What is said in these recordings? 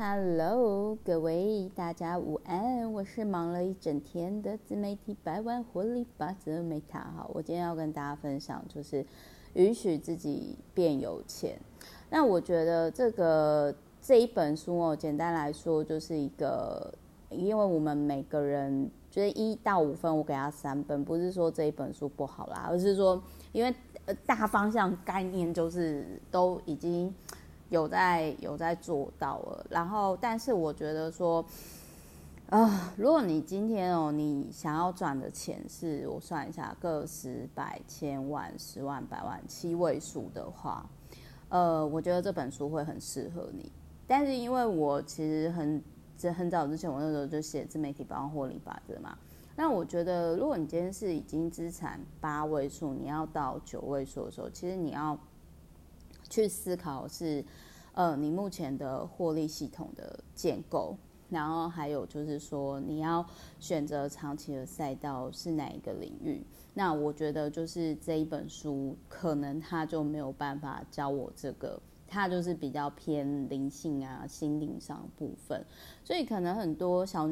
Hello，各位大家午安，我是忙了一整天的自媒体百万活力法则美塔哈。我今天要跟大家分享，就是允许自己变有钱。那我觉得这个这一本书哦，简单来说就是一个，因为我们每个人就是一到五分，我给他三分，不是说这一本书不好啦，而是说因为大方向概念就是都已经。有在有在做到了，然后但是我觉得说，啊、如果你今天哦，你想要赚的钱是我算一下，个十百千万十万百万七位数的话，呃，我觉得这本书会很适合你。但是因为我其实很很早之前，我那时候就写自媒体百万获利法则嘛，那我觉得如果你今天是已经资产八位数，你要到九位数的时候，其实你要。去思考是，呃，你目前的获利系统的建构，然后还有就是说，你要选择长期的赛道是哪一个领域？那我觉得就是这一本书，可能他就没有办法教我这个，他就是比较偏灵性啊、心灵上部分，所以可能很多小。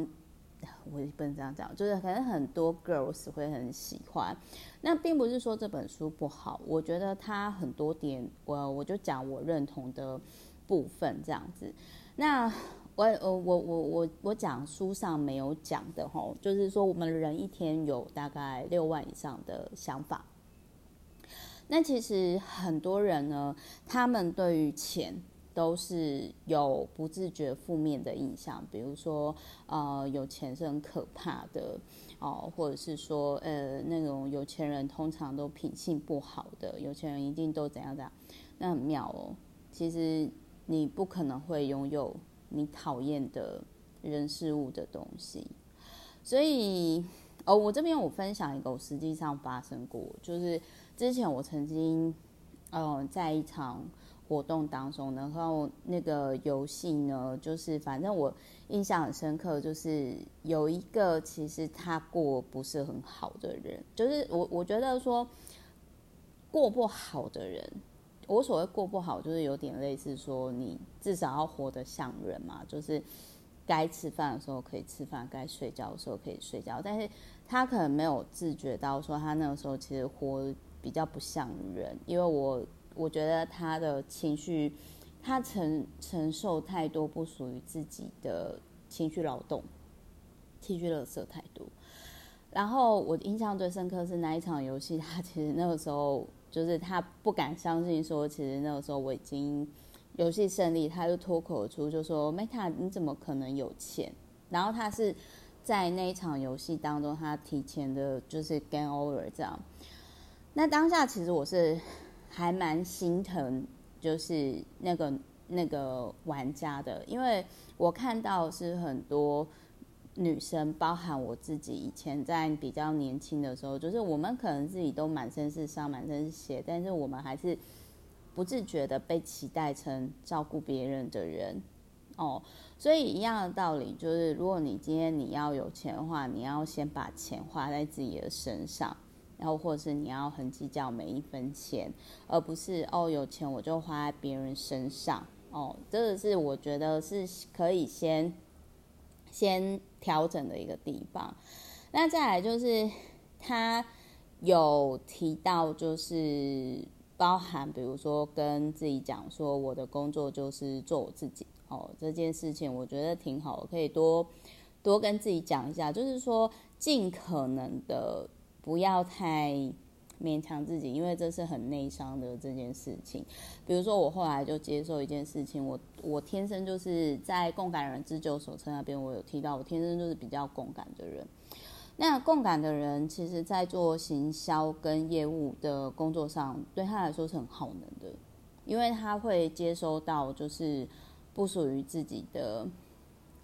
我也不能这样讲，就是可能很多 girls 会很喜欢，那并不是说这本书不好，我觉得它很多点，我我就讲我认同的部分这样子。那我我我我我我讲书上没有讲的吼，就是说我们人一天有大概六万以上的想法。那其实很多人呢，他们对于钱。都是有不自觉负面的印象，比如说，呃，有钱是很可怕的哦，或者是说，呃，那种有钱人通常都品性不好的，有钱人一定都怎样怎样，那很妙哦。其实你不可能会拥有你讨厌的人事物的东西，所以，哦，我这边我分享一个我实际上发生过，就是之前我曾经，嗯、在一场。活动当中，然后那个游戏呢，就是反正我印象很深刻，就是有一个其实他过不是很好的人，就是我我觉得说过不好的人，我所谓过不好，就是有点类似说你至少要活得像人嘛，就是该吃饭的时候可以吃饭，该睡觉的时候可以睡觉，但是他可能没有自觉到说他那个时候其实活比较不像人，因为我。我觉得他的情绪，他承承受太多不属于自己的情绪劳动，情绪垃圾太多。然后我印象最深刻是那一场游戏，他其实那个时候就是他不敢相信说，其实那个时候我已经游戏胜利，他就脱口而出就说：“Meta，你怎么可能有钱？”然后他是在那一场游戏当中，他提前的就是 game over 这样。那当下其实我是。还蛮心疼，就是那个那个玩家的，因为我看到是很多女生，包含我自己，以前在比较年轻的时候，就是我们可能自己都满身是伤、满身是血，但是我们还是不自觉的被期待成照顾别人的人哦。所以一样的道理，就是如果你今天你要有钱的话，你要先把钱花在自己的身上。然后，或者是你要很计较每一分钱，而不是哦，有钱我就花在别人身上哦。这个是我觉得是可以先先调整的一个地方。那再来就是他有提到，就是包含比如说跟自己讲说，我的工作就是做我自己哦。这件事情我觉得挺好，可以多多跟自己讲一下，就是说尽可能的。不要太勉强自己，因为这是很内伤的这件事情。比如说，我后来就接受一件事情，我我天生就是在共感人自救手册那边，我有提到，我天生就是比较共感的人。那共感的人，其实在做行销跟业务的工作上，对他来说是很耗能的，因为他会接收到就是不属于自己的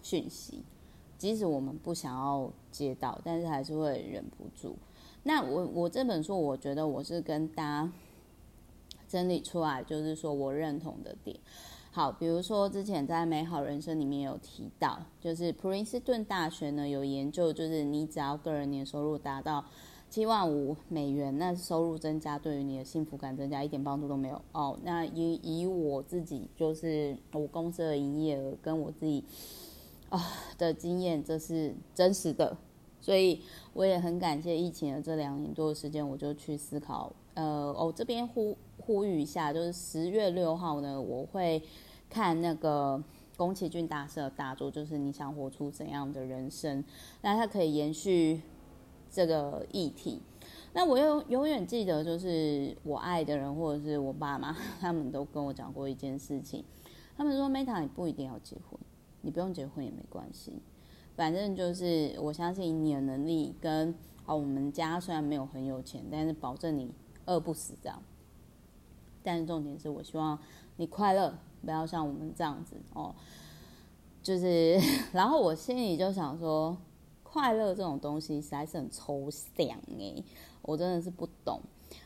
讯息，即使我们不想要接到，但是还是会忍不住。那我我这本书，我觉得我是跟大家整理出来，就是说我认同的点。好，比如说之前在《美好人生》里面有提到，就是普林斯顿大学呢有研究，就是你只要个人年收入达到七万五美元，那收入增加对于你的幸福感增加一点帮助都没有哦。那以以我自己就是我公司的营业额跟我自己啊、的经验，这是真实的，所以我也很感谢疫情的这两年多的时间，我就去思考。呃，我、这边呼呼吁一下，就是十月六号呢，我会看那个宫崎骏大师的大作，就是你想活出怎样的人生？那它可以延续。这个议题，那我又永远记得，就是我爱的人或者是我爸妈，他们都跟我讲过一件事情。他们说：“Meta，你不一定要结婚，你不用结婚也没关系，反正就是我相信你的能力跟哦，我们家虽然没有很有钱，但是保证你饿不死这样。但是重点是我希望你快乐，不要像我们这样子哦。就是，然后我心里就想说。”快乐这种东西实在是很抽象诶，我真的是不懂。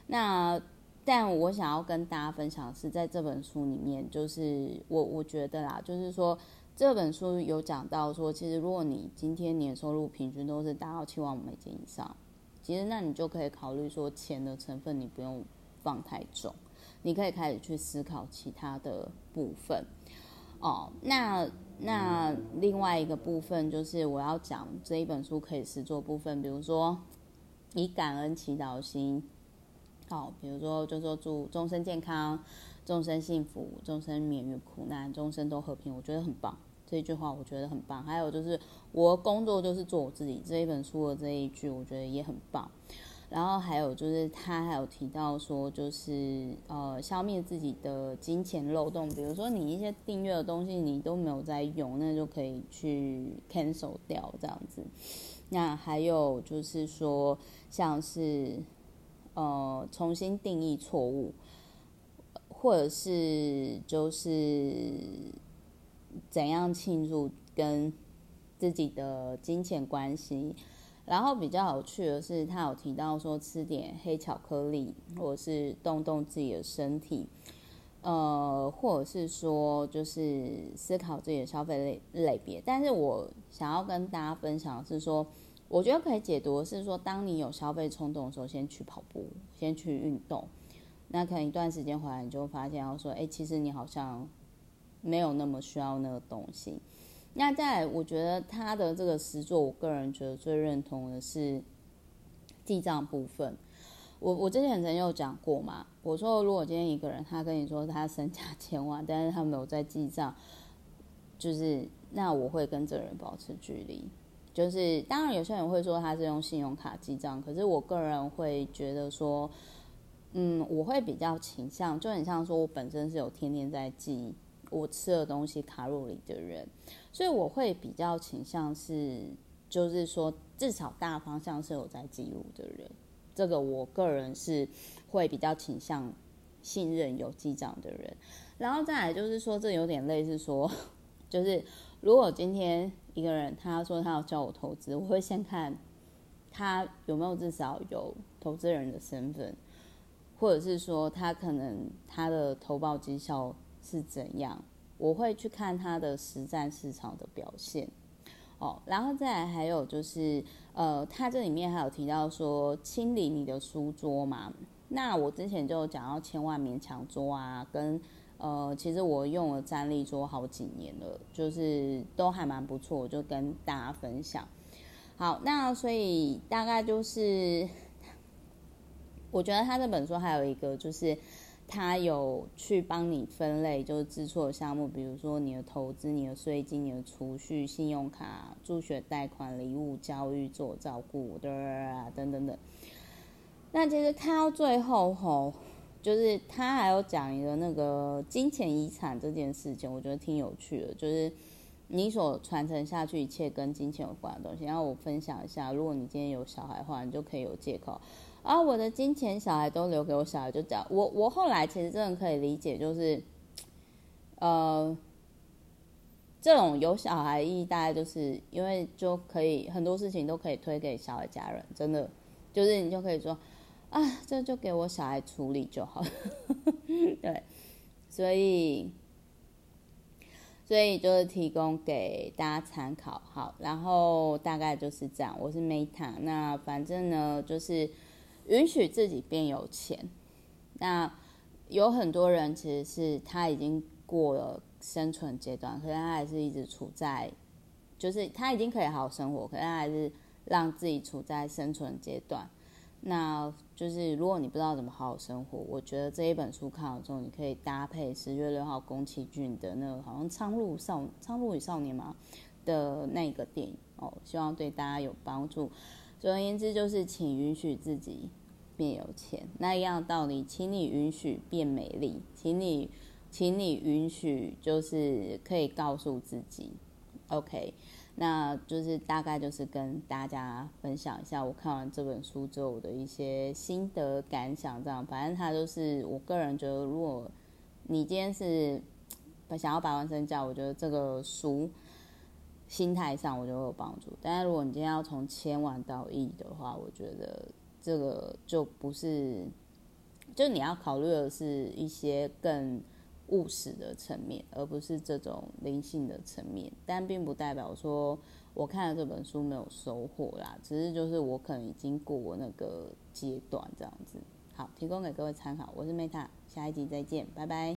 那但我想要跟大家分享的是，在这本书里面，就是我我觉得啦，就是说这本书有讲到说，其实如果你今天年收入平均都是达到七万美金以上，其实那你就可以考虑说，钱的成分你不用放太重，你可以开始去思考其他的部分。哦，那。那另外一个部分就是我要讲这一本书可以实作部分，比如说以感恩祈祷心，好，比如说就说祝终身健康、众生幸福、众生免于苦难、众生都和平，我觉得很棒。这句话我觉得很棒。还有就是我工作就是做我自己，这一本书的这一句我觉得也很棒。然后还有就是，他还有提到说，就是呃，消灭自己的金钱漏洞，比如说你一些订阅的东西你都没有在用，那就可以去 cancel 掉这样子。那还有就是说，像是呃，重新定义错误，或者是就是怎样庆祝跟自己的金钱关系。然后比较有趣的是，他有提到说吃点黑巧克力，或者是动动自己的身体，呃，或者是说就是思考自己的消费类类别。但是我想要跟大家分享的是说，我觉得可以解读的是说，当你有消费冲动的时候，先去跑步，先去运动，那可能一段时间回来，你就发现，要说，哎，其实你好像没有那么需要那个东西。那在，我觉得他的这个实作，我个人觉得最认同的是记账部分。我我之前曾经有讲过嘛，我说如果今天一个人他跟你说他身家千万，但是他没有在记账，就是那我会跟这个人保持距离。就是当然有些人会说他是用信用卡记账，可是我个人会觉得说，嗯，我会比较倾向，就很像说我本身是有天天在记我吃的东西卡路里的人。所以我会比较倾向是，就是说至少大方向是有在记录的人，这个我个人是会比较倾向信任有记账的人。然后再来就是说，这有点类似说，就是如果今天一个人他说他要教我投资，我会先看他有没有至少有投资人的身份，或者是说他可能他的投报绩效是怎样。我会去看它的实战市场的表现，哦，然后再来还有就是，呃，它这里面还有提到说清理你的书桌嘛。那我之前就讲到千万勉强桌啊，跟呃，其实我用了站立桌好几年了，就是都还蛮不错，我就跟大家分享。好，那所以大概就是，我觉得他这本书还有一个就是。他有去帮你分类，就是支出的项目，比如说你的投资、你的税金、你的储蓄、信用卡、助学贷款、礼物、教育、自我照顾的等等等。那其实看到最后吼，就是他还有讲一个那个金钱遗产这件事情，我觉得挺有趣的，就是你所传承下去一切跟金钱有关的东西。然后我分享一下，如果你今天有小孩的话，你就可以有借口。啊，我的金钱小孩都留给我小孩，就这样。我我后来其实真的可以理解，就是，呃，这种有小孩意义大概就是因为就可以很多事情都可以推给小孩家人，真的就是你就可以说啊，这就给我小孩处理就好。对，所以所以就是提供给大家参考。好，然后大概就是这样。我是 Meta，那反正呢就是允许自己变有钱。那有很多人其实是他已经过了生存阶段，可是他还是一直处在，就是他已经可以好好生活，可是他还是让自己处在生存阶段。那就是如果你不知道怎么好好生活，我觉得这一本书看完之后，你可以搭配十月六号宫崎骏的那个好像《苍鹭少苍鹭与少年》嘛的那个电影哦，希望对大家有帮助。总而言之，就是请允许自己变有钱，那一样道理，请你允许变美丽，请你，请你允许，就是可以告诉自己，OK，那就是大概就是跟大家分享一下我看完这本书之后的一些心得感想，这样，反正他就是我个人觉得，如果你今天是 想要百万身价，我觉得这个书心态上我觉得有帮助，但是如果你今天要从千万到亿的话，我觉得。这个就不是，就你要考虑的是一些更务实的层面，而不是这种灵性的层面。但并不代表说我看了这本书没有收获啦，只是就是我可能已经过那个阶段这样子。好，提供给各位参考。我是 Meta，下一集再见，拜拜。